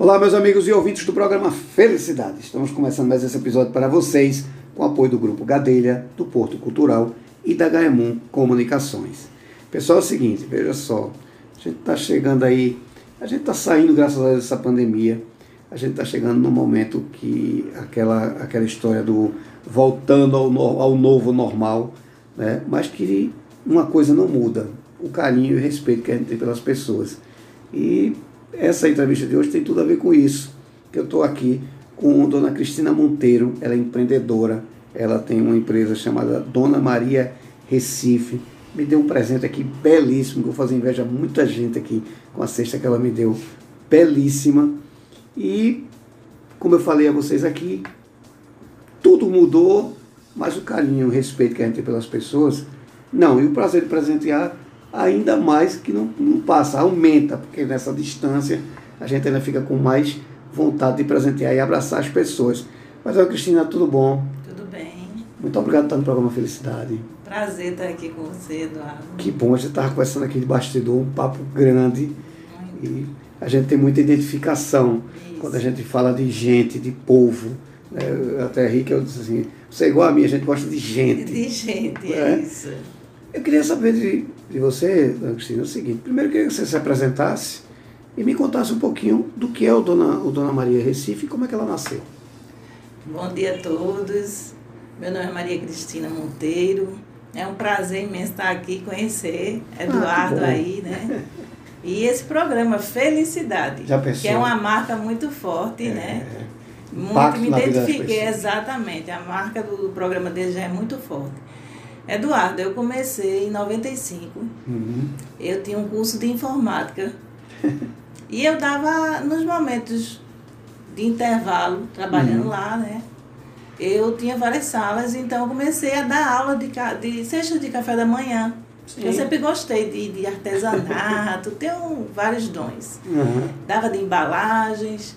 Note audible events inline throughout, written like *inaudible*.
Olá, meus amigos e ouvintes do programa Felicidade. Estamos começando mais esse episódio para vocês com o apoio do Grupo Gadelha, do Porto Cultural e da Gaemon Comunicações. Pessoal, é o seguinte, veja só, a gente está chegando aí, a gente está saindo, graças a dessa pandemia, a gente está chegando no momento que aquela, aquela história do voltando ao, no, ao novo normal, né? mas que uma coisa não muda, o carinho e o respeito que a gente tem pelas pessoas. E essa entrevista de hoje tem tudo a ver com isso, que eu estou aqui com dona Cristina Monteiro, ela é empreendedora, ela tem uma empresa chamada Dona Maria Recife, me deu um presente aqui belíssimo, que eu vou fazer inveja a muita gente aqui com a cesta que ela me deu, belíssima. E, como eu falei a vocês aqui, tudo mudou, mas o carinho, o respeito que a gente tem pelas pessoas, não. E o prazer de presentear ainda mais que não, não passa, aumenta, porque nessa distância a gente ainda fica com mais vontade de presentear e abraçar as pessoas. Mas, ó, Cristina, tudo bom? Tudo bem. Muito obrigado por estar no programa Felicidade. Prazer estar aqui com você, Eduardo. Que bom, a gente estava conversando aqui de bastidor, um papo grande. Muito. E a gente tem muita identificação Isso. quando a gente fala de gente, de povo. Né? Eu até ri que eu disse assim, você é igual a mim, a gente gosta de gente. De gente, é, é isso. Eu queria saber de, de você, Dona Cristina, o seguinte. Primeiro, eu queria que você se apresentasse e me contasse um pouquinho do que é o Dona, o Dona Maria Recife e como é que ela nasceu. Bom dia a todos. Meu nome é Maria Cristina Monteiro. É um prazer imenso estar aqui conhecer Eduardo ah, aí, né? E esse programa Felicidade, que é uma marca muito forte, é, né? Muito me identifiquei, exatamente. A marca do programa dele já é muito forte. Eduardo, eu comecei em 95. Uhum. Eu tinha um curso de informática. *laughs* e eu dava nos momentos de intervalo, trabalhando uhum. lá, né? Eu tinha várias salas, então eu comecei a dar aula de, de cesta de café da manhã. Sim. Eu sempre gostei de, de artesanato, *laughs* tenho vários dons. Uhum. Dava de embalagens.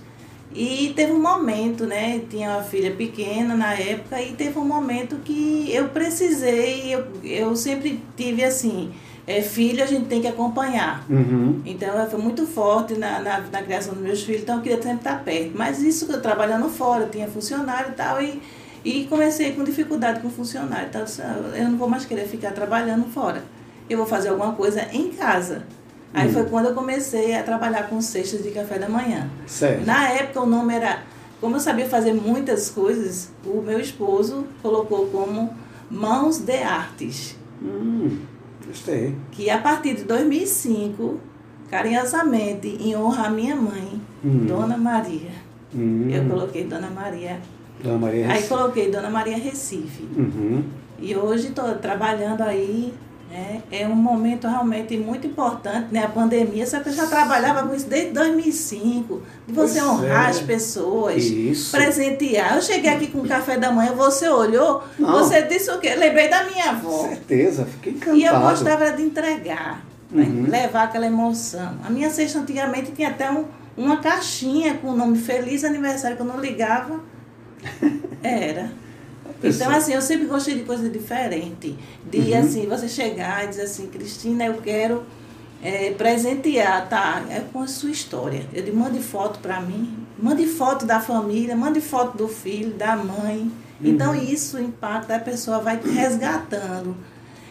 E teve um momento, né? Tinha uma filha pequena na época e teve um momento que eu precisei, eu, eu sempre tive assim, é, filho a gente tem que acompanhar. Uhum. Então foi muito forte na, na, na, criação dos meus filhos, então eu queria sempre estar perto. Mas isso eu trabalhando fora, tinha funcionário e tal, e, e comecei com dificuldade com funcionário. Então eu não vou mais querer ficar trabalhando fora. Eu vou fazer alguma coisa em casa. Aí hum. foi quando eu comecei a trabalhar com cestas de café da manhã. Certo. Na época o nome era. Como eu sabia fazer muitas coisas, o meu esposo colocou como Mãos de Artes. Hum, gostei. Que a partir de 2005, carinhosamente, em honra à minha mãe, hum. Dona Maria, hum. eu coloquei Dona Maria. Dona Maria Recife. Aí coloquei Dona Maria Recife. Uhum. E hoje estou trabalhando aí é, é um momento realmente muito importante, né? A pandemia, você já trabalhava com isso desde 2005, de você pois honrar é. as pessoas, isso. presentear. Eu cheguei aqui com o café da manhã, você olhou, Não. você disse o quê? Lembrei da minha avó. Certeza, fiquei encantado. E eu gostava de entregar, né? uhum. levar aquela emoção. A minha cesta antigamente tinha até um, uma caixinha com o nome Feliz Aniversário, que eu não ligava. *laughs* Era. Então, assim, eu sempre gostei de coisa diferente. De, uhum. assim, você chegar e dizer assim, Cristina, eu quero é, presentear, tá? É com a sua história. Eu digo, mande foto para mim, mande foto da família, mande foto do filho, da mãe. Então, uhum. isso impacta, a pessoa vai resgatando.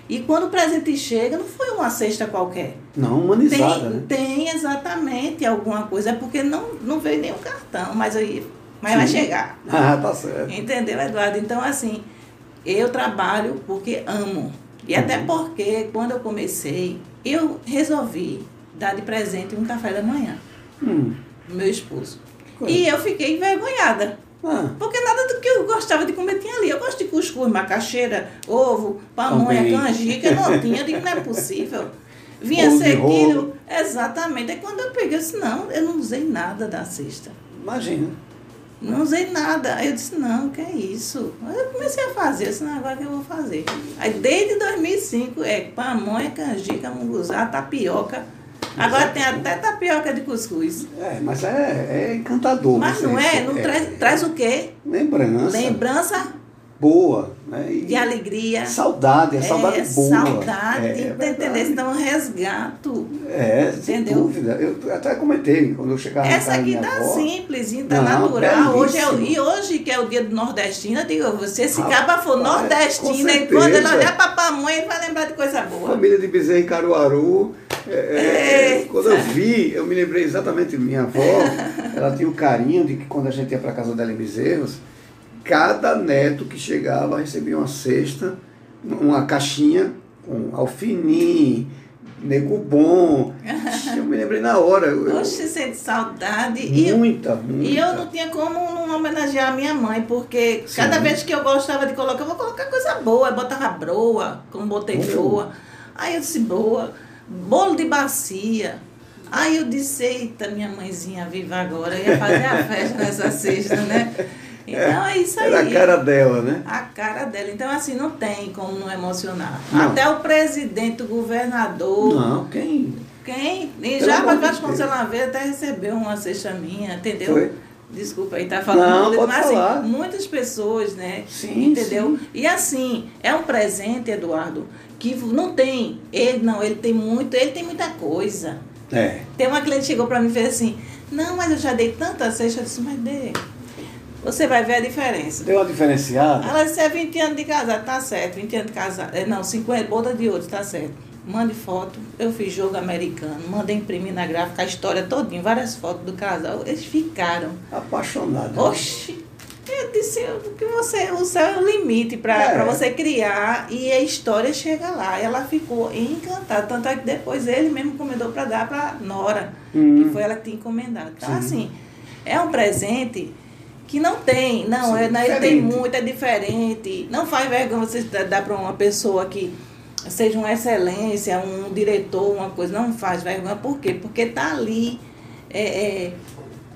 E quando o presente chega, não foi uma cesta qualquer. Não, humanizada. Tem, né? tem exatamente alguma coisa. É porque não, não veio nenhum cartão, mas aí mas Sim. vai chegar. *laughs* Ah, tá certo. Entendeu, Eduardo? Então, assim, eu trabalho porque amo. E uhum. até porque, quando eu comecei, eu resolvi dar de presente um café da manhã. Hum. Meu esposo. E eu fiquei envergonhada. Ah. Porque nada do que eu gostava de comer tinha ali. Eu gosto de cuscuz, macaxeira, ovo, pamonha, Também. canjica. Não tinha, eu digo, não é possível. *laughs* Vinha sequilho. Exatamente. Aí quando eu peguei, eu disse, não, eu não usei nada da cesta. Imagina. Não usei nada. Aí eu disse, não, que é isso? Aí eu comecei a fazer, eu disse, não, agora que eu vou fazer. Aí desde 2005, é pamonha, canjica, munguzá, tapioca. Agora tem até tapioca de cuscuz. É, mas é, é encantador. Mas não é? Não é, traz, traz o quê? Lembrança. Lembrança boa. Né? E de alegria. Saudade, é saudade boa. Saudade, é, é entendeu? Então, um resgato. É, sem Entendeu? dúvida. Eu até comentei quando eu chegava Essa aqui tá avó. simples, tá Não, natural. Hoje é, e hoje, que é o dia do nordestino, eu digo, você, se Rapaz, caba for com nordestino, e quando ele olhar pra pamonha, ele vai lembrar de coisa boa. Família de Bezerra em Caruaru. é, é, quando eu vi, eu me lembrei exatamente de minha avó. *laughs* ela tinha o carinho de que quando a gente ia para casa dela em Bezerros, cada neto que chegava recebia uma cesta, uma caixinha com alfinim, nego bom. Eu me lembrei na hora. Eu- Oxe, sente saudade. E eu, muita, muita. e eu não tinha como não homenagear a minha mãe, porque Sim. cada vez que eu gostava de colocar, eu vou colocar coisa boa. Eu botava broa, como botei Oh. broa. Aí eu disse broa, bolo de bacia. Aí eu disse, eita, minha mãezinha viva agora, eu ia fazer a festa nessa sexta, né? Então é isso aí. Era a cara dela, né? A cara dela. Então, assim, não tem como não emocionar. Não. Até o presidente, o governador, Não, quem? quem? E Pelo já de Vasconcelos uma vez até recebeu uma cesta minha, entendeu? Foi? Desculpa aí, tá falando. Não, pode mas falar. assim, muitas pessoas, né? Sim, entendeu? sim. E assim, é um presente, Eduardo, que não tem. Ele não, ele tem muito, ele tem muita coisa. É. Tem uma cliente que chegou pra mim e fez assim, não, mas eu já dei tanta cesta, eu disse, mas dê. Você vai ver a diferença. Deu uma diferenciada. Ela disse, é 20 anos de casado, tá certo. 20 anos de casado. É, não, 50, boda de ouro, tá certo. Mande foto. Eu fiz jogo americano, mandei imprimir na gráfica a história todinha, várias fotos do casal. Eles ficaram. Apaixonada. Oxi! Eu disse o que você, o céu é o limite para É. você criar e a história chega lá. Ela ficou encantada. Tanto é que depois ele mesmo encomendou para dar para Nora, Hum. que foi ela que tinha encomendado. Então, Sim. assim, é um presente que não tem, não, Sim, é, não, ele tem muito, é diferente. Não faz vergonha você dar- para uma pessoa que seja uma excelência, um diretor, uma coisa, não faz vergonha. Por quê? Porque tá ali é, é,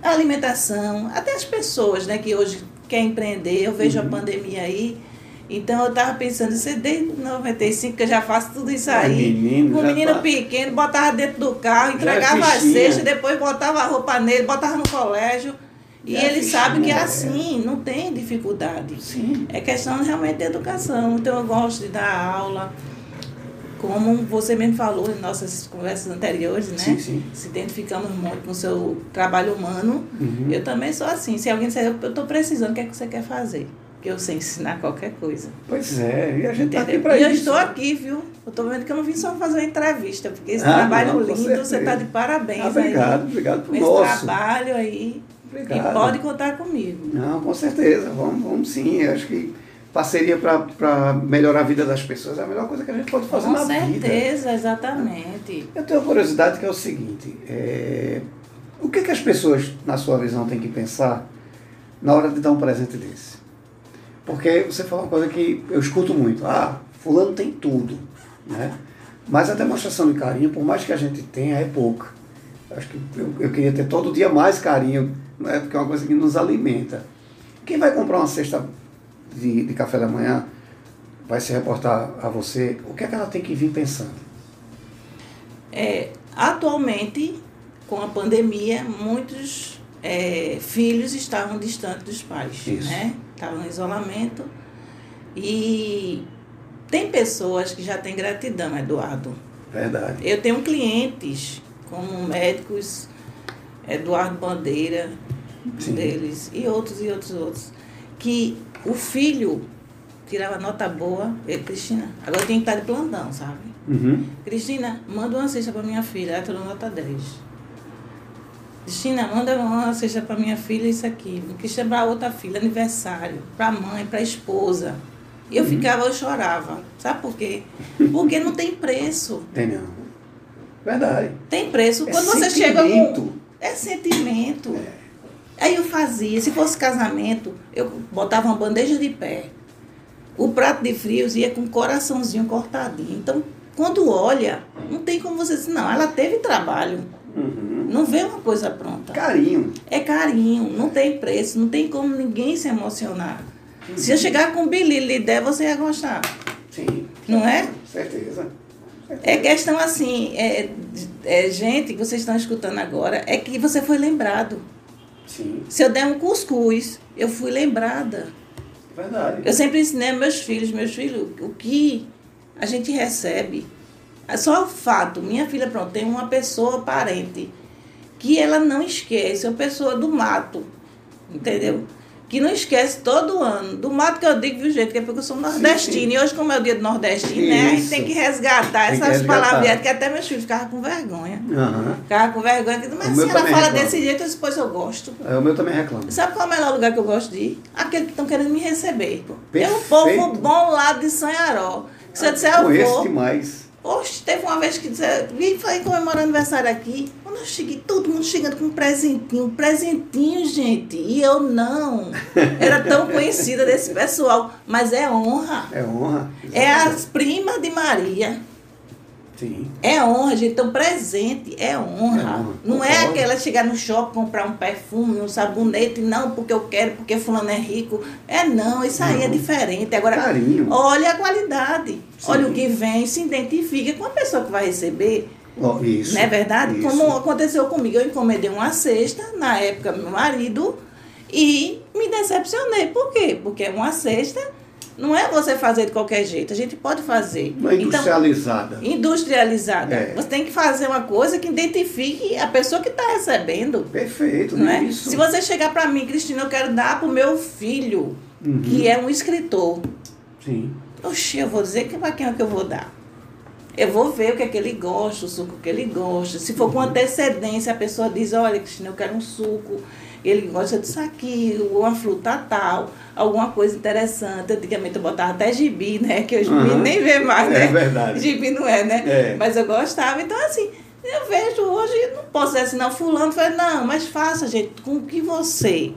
a alimentação, até as pessoas né, que hoje querem empreender, eu vejo Uhum. a pandemia aí. Então eu estava pensando, você desde 95 que eu já faço tudo isso aí. menino, Com o menino tá- pequeno, botava dentro do carro, Já entregava a cesta, depois botava a roupa nele, botava no colégio. E ele sabe que é assim, não tem dificuldade. Sim. É questão realmente de educação. Então eu gosto de dar aula. Como você mesmo falou em nossas conversas anteriores, né? Sim, sim. Se identificamos muito com o seu trabalho humano. Uhum. Eu também sou assim. Se alguém disser, eu estou precisando, o que é que você quer fazer? Eu sei ensinar qualquer coisa. Pois é, e a gente tá aqui Entendeu? pra e eu isso. estou aqui, viu? Eu estou vendo que eu não vim só fazer uma entrevista, porque esse Ah, trabalho não, lindo, você está de parabéns Ah, obrigado, aí. obrigado Com por esse nosso. trabalho aí. Obrigado. E pode contar comigo. Não, com certeza, vamos, vamos sim. Acho que parceria para melhorar a vida das pessoas é a melhor coisa que a gente pode fazer Com na vida. certeza, exatamente. Eu tenho uma curiosidade que é o seguinte: é, o que, que as pessoas, na sua visão, têm que pensar na hora de dar um presente desse? Porque você falou uma coisa que eu escuto muito: ah, Fulano tem tudo, né? Mas a demonstração de carinho, por mais que a gente tenha, é pouca. Acho que eu, eu queria ter todo dia mais carinho, né? porque é uma coisa que nos alimenta. Quem vai comprar uma cesta de, de café da manhã vai se reportar a você, o que é que ela tem que vir pensando? É, atualmente, com a pandemia, muitos é, filhos estavam distantes dos pais, Isso. né? Estavam em isolamento. E tem pessoas que já têm gratidão, Eduardo. Verdade. Eu tenho clientes, como médicos, Eduardo Bandeira, Sim. deles, e outros e outros outros, que o filho tirava nota boa, ele, Cristina, agora tem que estar de plantão, sabe? Uhum. Cristina, manda uma cesta para minha filha, ela tirou nota 10. Cristina, manda uma cesta para minha filha, isso aqui. Cristina para outra filha, aniversário, para mãe, para esposa. E eu ficava, eu chorava. Sabe por quê? Porque não tem preço. Tem não. Verdade. Tem preço. É Quando você chega com. É sentimento. Aí eu fazia, se fosse casamento, eu botava uma bandeja de pé. O prato de frios ia com um coraçãozinho cortadinho. Então, quando olha, não tem como você dizer, não, ela teve trabalho. Uhum. Não vê uma coisa pronta. Carinho. É carinho, não tem preço, não tem como ninguém se emocionar. Se eu chegar com um bilhete e lhe der, você ia gostar. Sim. Não é? Certeza. É questão assim, é, é, gente que vocês estão escutando agora, é que você foi lembrado. Sim. Se eu der um cuscuz, eu fui lembrada. Verdade. Eu sempre ensinei aos meus filhos, meus filhos, o que a gente recebe. É só o fato, minha filha, pronto, tem uma pessoa parente que ela não esquece, uma pessoa do mato, entendeu? Que não esquece todo ano. Do mato que eu digo, viu, gente? Que é porque eu sou nordestina. E hoje, como é o dia do nordestino, né? A gente tem que resgatar tem essas palavras que até meus filhos ficavam com vergonha. Uhum. Ficavam com vergonha. Mas a senhora fala reclama. desse jeito, depois eu gosto. É, o meu também reclama. Sabe qual é o melhor lugar que eu gosto de ir? Aquele que estão querendo me receber. Perfeito. É um povo bom lá de Sanharó. Se eu disser, eu vou. demais. Oxe, teve uma vez que disse, vim comemorar aniversário aqui. Quando eu cheguei, todo mundo chegando com um presentinho, um presentinho, gente. E eu não. Era tão *laughs* conhecida desse pessoal. Mas é honra. É honra. Exatamente. É as primas de Maria. Sim. É honra, gente. Então, presente é honra. É honra. Não Concordo. é aquela chegar no shopping, comprar um perfume, um sabonete, não, porque eu quero, porque fulano é rico. É não, isso aí é diferente. Agora, Carinho. olha a qualidade. Sim. Olha o que vem, se identifica com a pessoa que vai receber. Oh, isso. Não é verdade? Isso. Como aconteceu comigo, eu encomendei uma cesta, na época, meu marido, e me decepcionei. Por quê? Porque é uma cesta não é você fazer de qualquer jeito, a gente pode fazer. Não é industrializada. Então, industrializada. É. Você tem que fazer uma coisa que identifique a pessoa que está recebendo. Perfeito, não é? Isso. Se você chegar para mim, Cristina, eu quero dar para o meu filho, uhum. que é um escritor. Sim. Oxi, eu vou dizer que para quem é que eu vou dar. Eu vou ver o que é que ele gosta, o suco que ele gosta. Se for com uhum. antecedência, a pessoa diz, olha, Cristina, eu quero um suco ele gosta disso aqui, uma fruta tal, alguma coisa interessante. Antigamente eu botava até gibi, né? Que hoje uhum. nem vê mais, né? É verdade. Gibi não é, né? É. Mas eu gostava. Então, assim, eu vejo hoje, não posso dizer assim, não, fulano foi, não, mas faça, gente, com que você.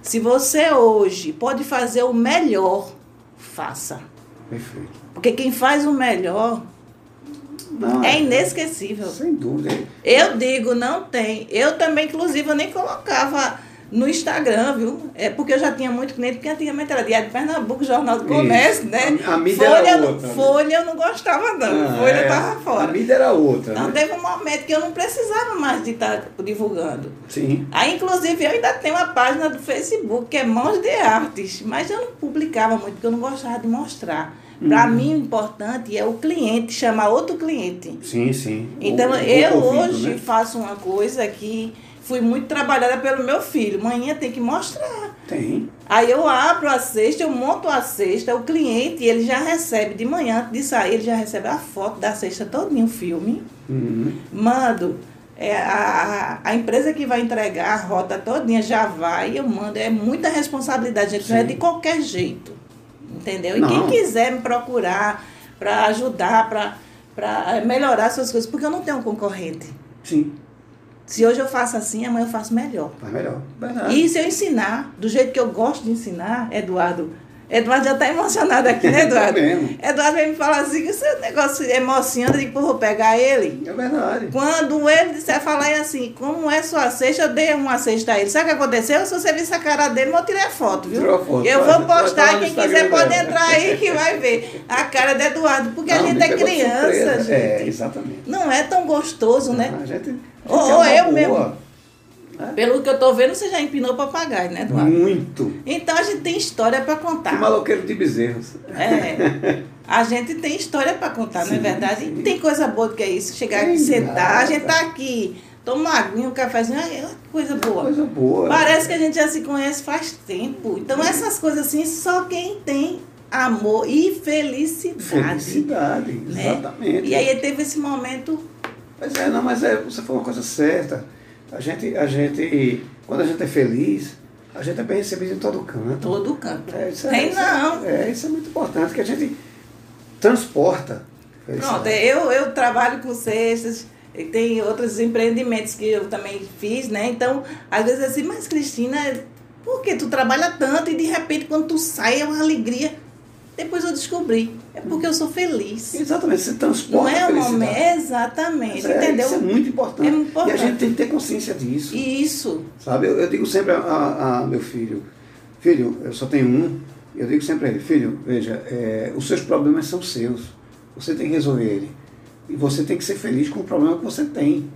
Se você hoje pode fazer o melhor, faça. Perfeito. Porque quem faz o melhor não, é inesquecível. Sem dúvida. Eu digo, não tem. Eu também, inclusive, eu nem colocava no Instagram, viu? É porque eu já tinha muito cliente, porque antigamente era Diário de Pernambuco, Jornal do Comércio, Isso. né? A, a mídia Folha, era outra. Né? Folha eu não gostava, não. Ah, Folha é, tava fora. A mídia era outra. Então né? teve um momento que eu não precisava mais de estar divulgando. Sim. Aí, inclusive, eu ainda tenho uma página do Facebook, que é Mãos de Artes, mas eu não publicava muito, porque eu não gostava de mostrar. Para uhum. mim, o importante é o cliente, chamar outro cliente. Sim, sim. Então, o, eu o hoje né? faço uma coisa que fui muito trabalhada pelo meu filho. Manhã tem que mostrar. Tem. Aí eu abro a cesta, eu monto a cesta, o cliente, ele já recebe de manhã, antes de sair, ele já recebe a foto da cesta todinha, o filme. Uhum. Mando. É, a, a empresa que vai entregar a rota todinha já vai, eu mando. É muita responsabilidade, gente. Sim. Não é de qualquer jeito. Entendeu? E Não. quem quiser me procurar para ajudar, para melhorar suas coisas, porque eu não tenho um concorrente. Sim. Se hoje eu faço assim, amanhã eu faço melhor. Faz melhor. Verdade. E se eu ensinar, do jeito que eu gosto de ensinar, Eduardo, Eduardo já está emocionado aqui, né, *laughs* Eduardo? é Eduardo vem me falar assim, que esse negócio emociona, eu digo, vou pegar ele. É verdade. Quando ele disser falar assim, como é sua cesta, eu dei uma cesta a ele. Sabe o que aconteceu? Se você visse a cara dele, eu tirei a foto, viu? Tirou foto, eu vou postar, quem quiser pode entrar aí que vai ver a cara de Eduardo. Porque Não, a gente é criança, gente. É, exatamente. Não é tão gostoso, né? a gente, a gente ou é eu boa. mesmo. É? Pelo que eu tô vendo, você já empinou papagaio, né, Eduardo? Muito. Então a gente tem história para contar. Que maloqueiro de bezerros. É. A gente tem história para contar, sim, não é verdade? Sim. Tem coisa boa do que é isso. Chegar aqui, sentar, a gente tá aqui, toma uma aguinha, um cafezinho, é coisa boa. Coisa boa. Parece que a gente já se conhece faz tempo. Então essas coisas assim, só quem tem amor e felicidade. Felicidade, né? exatamente. E aí teve esse momento. Pois é, não, mas é, você falou uma coisa certa a gente, a gente, quando a gente é feliz, a gente é bem recebido em todo canto. Todo canto. É, isso é, Tem isso não. É, isso é muito importante, que a gente transporta. Pronto, eu, eu trabalho com cestas, tem outros empreendimentos que eu também fiz, né? Então, às vezes assim, mas Cristina, por que tu trabalha tanto e de repente quando tu sai é uma alegria? Depois eu descobri. É porque eu sou feliz. Exatamente, você transporta Não é a felicidade. exatamente, é, entendeu? Isso é muito importante. É importante. E a gente tem que ter consciência disso. Isso. Sabe, eu, eu digo sempre a, a, a, meu filho, filho, eu só tenho um, eu digo sempre a ele, filho, veja, é, os seus problemas são seus. Você tem que resolver ele. E você tem que ser feliz com o problema que você tem.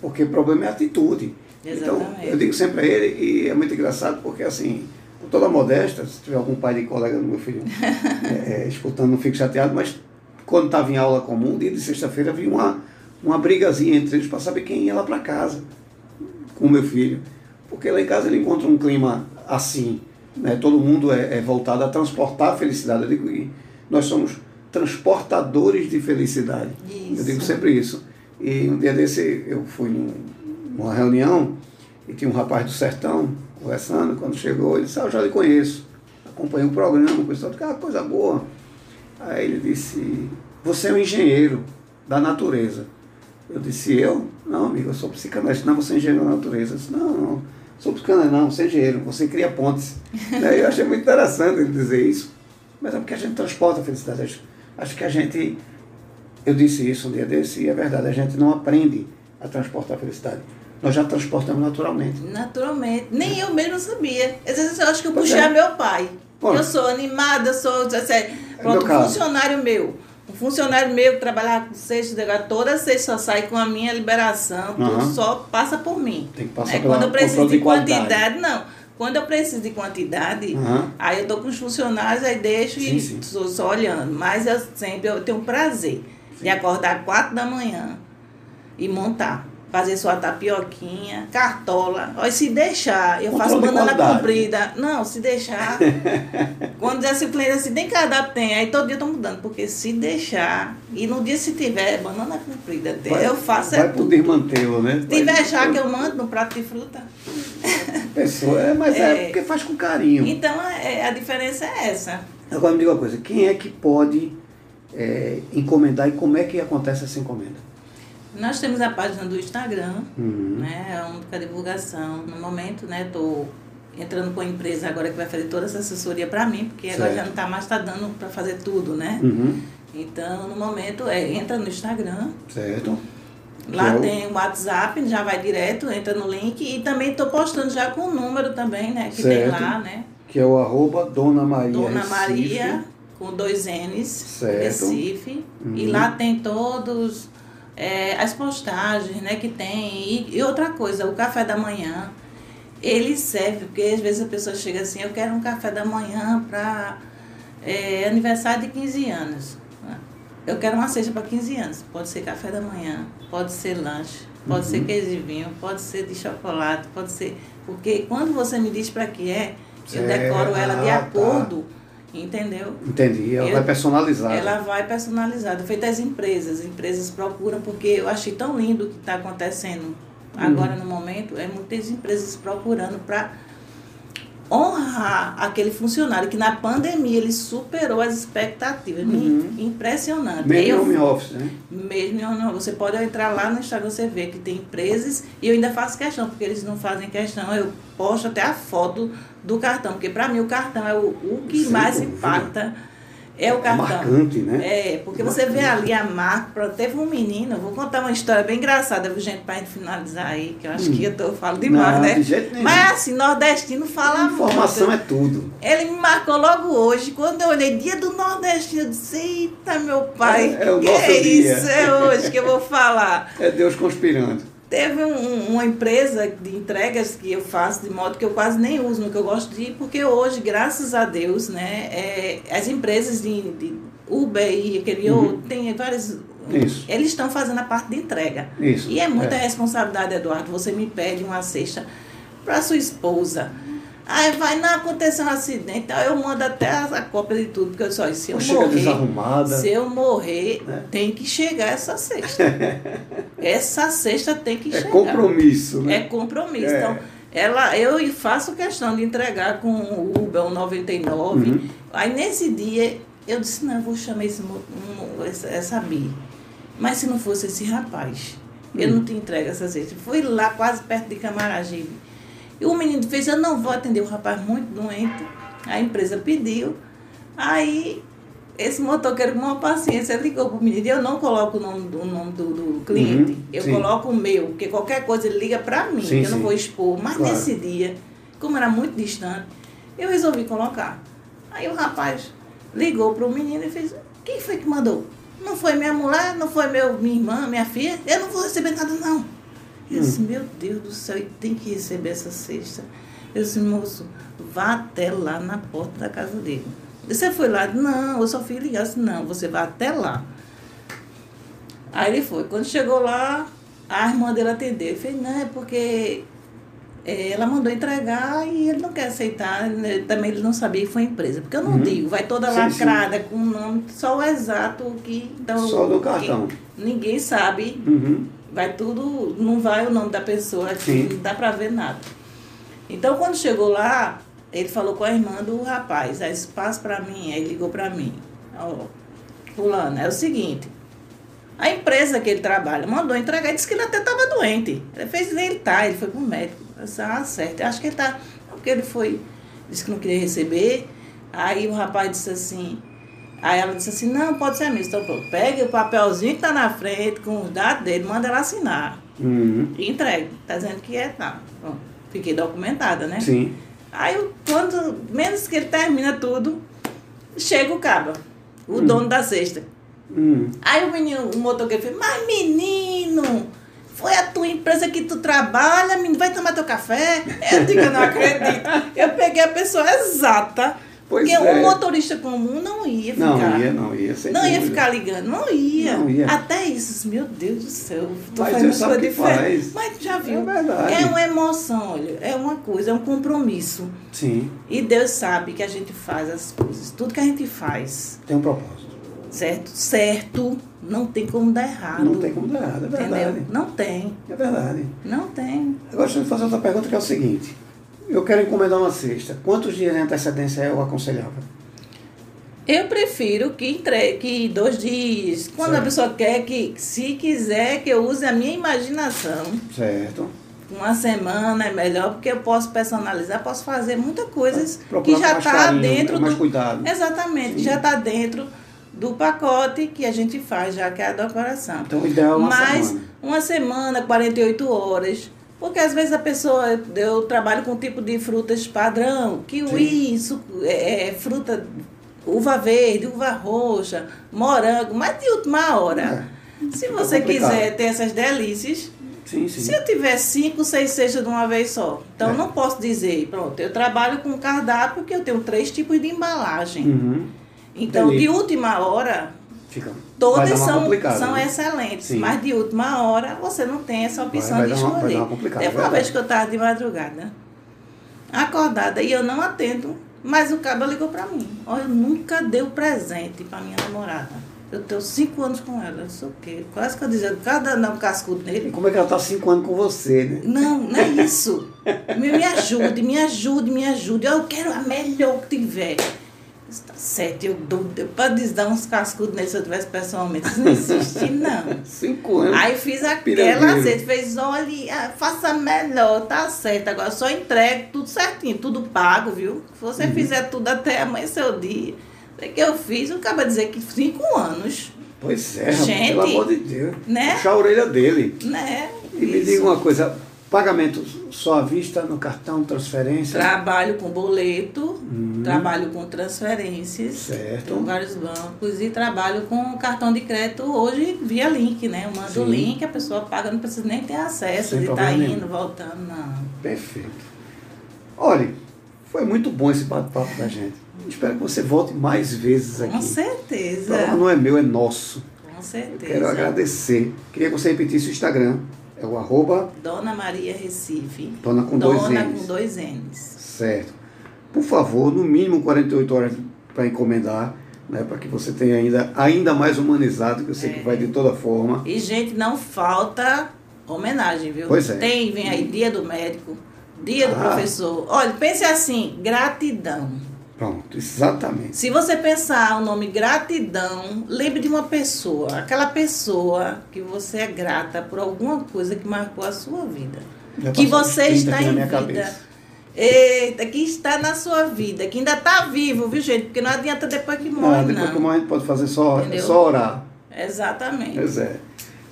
Porque o problema é atitude. Exatamente. Então, eu digo sempre a ele, e é muito engraçado porque assim, com toda a modéstia, se tiver algum pai de colega do meu filho *laughs* é, é, escutando, não fico chateado, mas quando estava em aula comum, dia de sexta-feira, havia uma, uma brigazinha entre eles para saber quem ia lá para casa com o meu filho. Porque lá em casa ele encontra um clima assim, né? todo mundo é, é voltado a transportar a felicidade. Eu digo nós somos transportadores de felicidade. Isso. Eu digo sempre isso. E um dia desse eu fui numa reunião e tinha um rapaz do sertão conversando, quando chegou, ele disse, ah, eu já lhe conheço, acompanhei o programa, coisa, ah, coisa boa. Aí ele disse, você é um engenheiro da natureza. Eu disse, eu? Não, amigo, eu sou psicanalista. Não, você é engenheiro da natureza. Eu disse, não, não, sou psicanalista, não, você é engenheiro, você cria pontes. *laughs* eu achei muito interessante ele dizer isso. Mas é porque a gente transporta a felicidade. Acho, acho que a gente, eu disse isso um dia desse, e é verdade, a gente não aprende a transportar a felicidade nós já transportamos naturalmente. Naturalmente. Nem eu mesmo sabia. Às vezes eu acho que eu puxei é. meu pai. Pô. Eu sou animada, sou. Assim, pronto, um funcionário meu. Um funcionário meu que trabalhava com sexta, toda sexta sai com a minha liberação, uhum. tudo só passa por mim. Tem que passar é, Quando eu preciso de, de quantidade, não. Quando eu preciso de quantidade, uhum. aí eu tô com os funcionários, aí deixo sim, e sim. Só, só olhando. Mas eu sempre eu tenho prazer sim. de acordar quatro da manhã e montar fazer sua tapioquinha, cartola. Olha, se deixar, eu Controle faço banana comprida. Não, se deixar. *laughs* quando a disciplina assim, tem cardápio, tem. Aí todo dia eu tô mudando, porque se deixar, e no dia se tiver banana comprida, vai, eu faço vai é poder mantê-lo, né? Se tiver chá que eu mando no prato de fruta. *laughs* Pessoa, é, mas é, é porque faz com carinho. Então é, a diferença é essa. Agora me diga uma coisa, quem é que pode é, encomendar e como é que acontece essa encomenda? Nós temos a página do Instagram, uhum. né? É a única divulgação. No momento, né? Estou entrando com a empresa agora que vai fazer toda essa assessoria para mim, porque certo. agora já não está mais tá dando para fazer tudo, né? Uhum. Então, no momento, é, entra no Instagram. Certo. Lá é tem o WhatsApp, já vai direto, entra no link. E também estou postando já com o número também, né? Que certo. tem lá, né? Que é o arroba Dona Maria Dona Recife. Maria, com dois N's, certo. Recife. Uhum. E lá tem todos é, as postagens né, que tem. E, e, outra coisa, o café da manhã, ele serve, porque às vezes a pessoa chega assim, eu quero um café da manhã para é, aniversário de 15 anos. Eu quero uma cesta para 15 anos. Pode ser café da manhã, pode ser lanche, pode uhum. ser queijo de vinho, pode ser de chocolate, pode ser. Porque quando você me diz para que é, eu é, decoro ela de ah, tá. acordo. Entendeu? Entendi. Ela eu, vai personalizada. Ela vai personalizada. Feita as empresas. As empresas procuram, porque eu achei tão lindo o que está acontecendo agora hum. no momento. É muitas empresas procurando para honrar aquele funcionário que na pandemia ele superou as expectativas. Uhum. Impressionante. Mesmo em home office, né? Mesmo em home office. Você pode entrar lá no Instagram, você vê que tem empresas, e eu ainda faço questão, porque eles não fazem questão, eu posto até a foto do cartão, porque para mim o cartão é o, o que Sim, mais impacta é o cartão. Marcante, né? É, porque você vê ali a marca. Teve um menino, vou contar uma história bem engraçada, gente, para finalizar aí, que eu acho hum. que eu, tô, eu falo demais, Não, né? De jeito nenhum. Mas assim, nordestino fala muito. Informação é tudo. Ele me marcou logo hoje, quando eu olhei dia do nordestino, eu disse, eita, meu pai, é, é o que é dia. isso? É hoje que eu vou falar. *laughs* É Deus conspirando. Teve um, uma empresa de entregas que eu faço de modo que eu quase nem uso no que eu gosto de ir, porque hoje, graças a Deus, né, é, as empresas de, de Uber e aquele uhum. outro, tem várias. Isso. Eles estão fazendo a parte de entrega. Isso. E é muita é. responsabilidade, Eduardo. Você me pede uma cesta para sua esposa Aí vai, não aconteceu um acidente, então eu mando até a, cópia de tudo, porque eu só se eu Chega morrer, desarrumada. se eu morrer, é. tem que chegar essa cesta. *laughs* essa cesta tem que é chegar. É compromisso, né? É compromisso. É. Então, ela, eu faço questão de entregar com o Uber, o 99. Uhum. Aí nesse dia, eu disse, não, eu vou chamar esse, um, essa, essa Bi. Mas se não fosse esse rapaz, uhum. eu não te entrego essa cesta. Fui lá quase perto de Camaragibe e o menino fez, eu não vou atender o rapaz muito doente. A empresa pediu. Aí esse motoqueiro com uma paciência ligou para o menino. Eu não coloco o nome do, nome do, do cliente, uhum, eu sim. coloco o meu, porque qualquer coisa ele liga para mim, sim, eu não vou expor. Mas claro. nesse dia, como era muito distante, eu resolvi colocar. Aí o rapaz ligou para o menino e fez: Quem foi que mandou? Não foi minha mulher, não foi meu, minha irmã, minha filha, eu não vou receber nada, não. Eu disse, meu Deus do céu, tem que receber essa cesta. Eu disse, moço, vá até lá na porta da casa dele. Você foi lá? Não, eu só fui ligar. Disse, não, você vai até lá. Aí ele foi. Quando chegou lá, a irmã dele atendeu. Ele fez, não, é porque é, ela mandou entregar e ele não quer aceitar. Né? Também ele não sabia que foi empresa. Porque eu não uhum. digo, vai toda sim, lacrada sim. com o nome, só o exato que. Então, só do cartão. Ninguém sabe. Uhum. Vai tudo, não vai o nome da pessoa, aqui, não dá pra ver nada. Então quando chegou lá, ele falou com a irmã do rapaz, aí passa para mim, aí ligou para mim. Ó, fulano, é o seguinte, a empresa que ele trabalha mandou entregar disse que ele até estava doente. Ele fez ele tá, ele foi pro médico. Eu disse, ah, certo. Eu acho que ele tá. Porque ele foi, disse que não queria receber. Aí o rapaz disse assim. Aí ela disse assim, não, pode ser mesmo. Então pronto, pegue o papelzinho que tá na frente, com os dados dele, manda ela assinar. Uhum. E entregue. Tá dizendo que é, tá. Pronto. Fiquei documentada, né? Sim. Aí, quando, menos que ele termina tudo, chega o caba, o hum. dono da cesta. Hum. Aí o menino, o motoqueiro fez, mas menino, foi a tua empresa que tu trabalha, menino, vai tomar teu café? Eu digo, eu não acredito. Eu peguei a pessoa exata Pois Porque é. um motorista comum não ia ficar. Não ia, não ia. Não ia ficar ligando, não ia. não ia. Até isso, meu Deus do céu, tô Mas fazendo coisa diferente. Mas já viu? É verdade. É uma emoção, olha, é uma coisa, é um compromisso. Sim. E Deus sabe que a gente faz as coisas. Tudo que a gente faz. Tem um propósito. Certo? Certo. Não tem como dar errado. Não tem como dar errado, é verdade. Entendeu? Não tem. É verdade. Não tem. Agora deixa eu fazer outra pergunta que é o seguinte eu quero encomendar uma cesta. Quantos dias de antecedência é o aconselhável? Eu prefiro que entregue que dois dias. Quando certo. a pessoa quer que, se quiser, que eu use a minha imaginação. Certo. Uma semana é melhor, porque eu posso personalizar, posso fazer muitas coisas que já está dentro mais do. Cuidado. Exatamente, Sim. já está dentro do pacote que a gente faz, já que é a decoração. Então, o ideal é uma Mas semana. uma semana, 48 horas porque às vezes a pessoa, eu trabalho com um tipo de frutas padrão, kiwi, isso, é, é, fruta, uva verde, uva roxa, morango, mas de última hora. É. Se você é quiser ter essas delícias, sim, sim. se eu tiver cinco, seis cestas de uma vez só, então é. não posso dizer, pronto, eu trabalho com cardápio porque eu tenho três tipos de embalagem. Uhum. Então, Entendi. de última hora, Fica, Todas são, são né? excelentes, Sim. mas de última hora você não tem essa opção vai, vai de escolher. Uma, Teve uma vez que eu estava de madrugada, acordada, e eu não atendo, mas o cabo ligou para mim. Olha, eu nunca deu presente para minha namorada. Eu tenho cinco anos com ela, não sei o quê. Quase que eu dizia, cada um cascudo nele. E como é que ela está cinco anos com você, né? Não, não é *laughs* isso. me, me ajude, me ajude, me ajude. Eu quero a melhor que tiver. Está certo, eu dou. Para dar uns cascudos nele se eu tivesse pessoalmente. Isso não existe, *laughs* não. Cinco anos. Aí fiz aquela você fez, olha, ah, faça melhor, tá certo. Agora só entregue tudo certinho, tudo pago, viu? Se você uhum. fizer tudo até amanhecer o dia. É que eu fiz, eu acaba de dizer que cinco anos. Pois é, Gente, pelo amor de Deus. Né? Puxar a orelha dele. Né? E Isso. me diga uma coisa, Pagamento só à vista, no cartão, transferência? Trabalho com boleto, uhum. trabalho com transferências. Certo. Em vários bancos e trabalho com cartão de crédito hoje via link, né? Eu mando o link, a pessoa paga, não precisa nem ter acesso Sem de estar tá indo, voltando, não. Perfeito. Olha, foi muito bom esse bate-papo da gente. Espero que você volte mais vezes aqui. Com certeza. não é meu, é nosso. Com certeza. Eu quero agradecer. Queria que você repetisse o Instagram. É o arroba. Dona Maria Recife. Dona com Dona dois N's. Dona com dois N's. Certo. Por favor, no mínimo 48 horas para encomendar, né, para que você tenha ainda, ainda mais humanizado, que eu sei é. que vai de toda forma. E, gente, não falta homenagem, viu? Pois é. Tem, vem aí dia do médico, dia ah. do professor. Olha, pense assim, gratidão. Pronto, exatamente. Se você pensar o nome gratidão, lembre de uma pessoa, aquela pessoa que você é grata por alguma coisa que marcou a sua vida. Já que você está em vida. Cabeça. Eita, que está na sua vida, que ainda está vivo, viu, gente? Porque não adianta depois que morre, ah, depois não. que morre a gente pode fazer só, só orar. Exatamente. Pois é.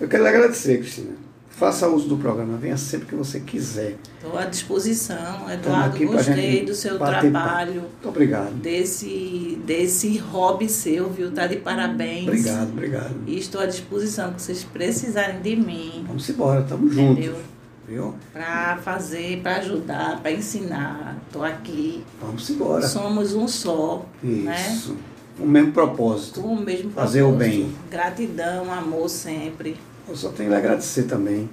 Eu quero lhe agradecer, Cristina. Faça uso do programa, venha sempre que você quiser. Estou à disposição, Eduardo. Gostei do seu trabalho. Muito obrigado. Desse, desse hobby seu, viu? Tá de parabéns. Obrigado, obrigado. E estou à disposição, que vocês precisarem de mim. Vamos embora, estamos juntos. Viu? Para fazer, para ajudar, para ensinar. Estou aqui. Vamos embora. Somos um só. Né? Isso. Né? O mesmo propósito. O mesmo propósito. Fazer o bem. Gratidão, amor sempre. Eu só tenho que agradecer também.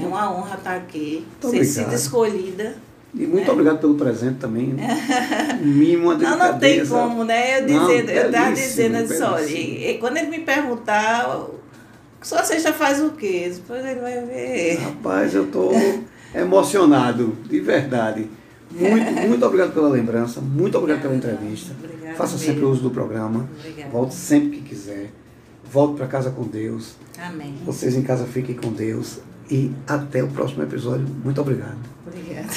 É uma honra estar aqui, muito ser sido escolhida. E muito é. obrigado pelo presente também. *laughs* Mimo, Não, não tem como, né? Eu dizendo, eu estava dizendo assim, olha, e, quando ele me perguntar, só você já faz o quê? Depois ele vai ver. Rapaz, eu estou emocionado, de verdade. Muito, muito obrigado pela lembrança, muito obrigado pela entrevista. Obrigada Faça mesmo. sempre uso do programa. Obrigada. Volte sempre que quiser. Volte para casa com Deus. Amém. Vocês em casa fiquem com Deus. E até o próximo episódio. Muito obrigado. Obrigada.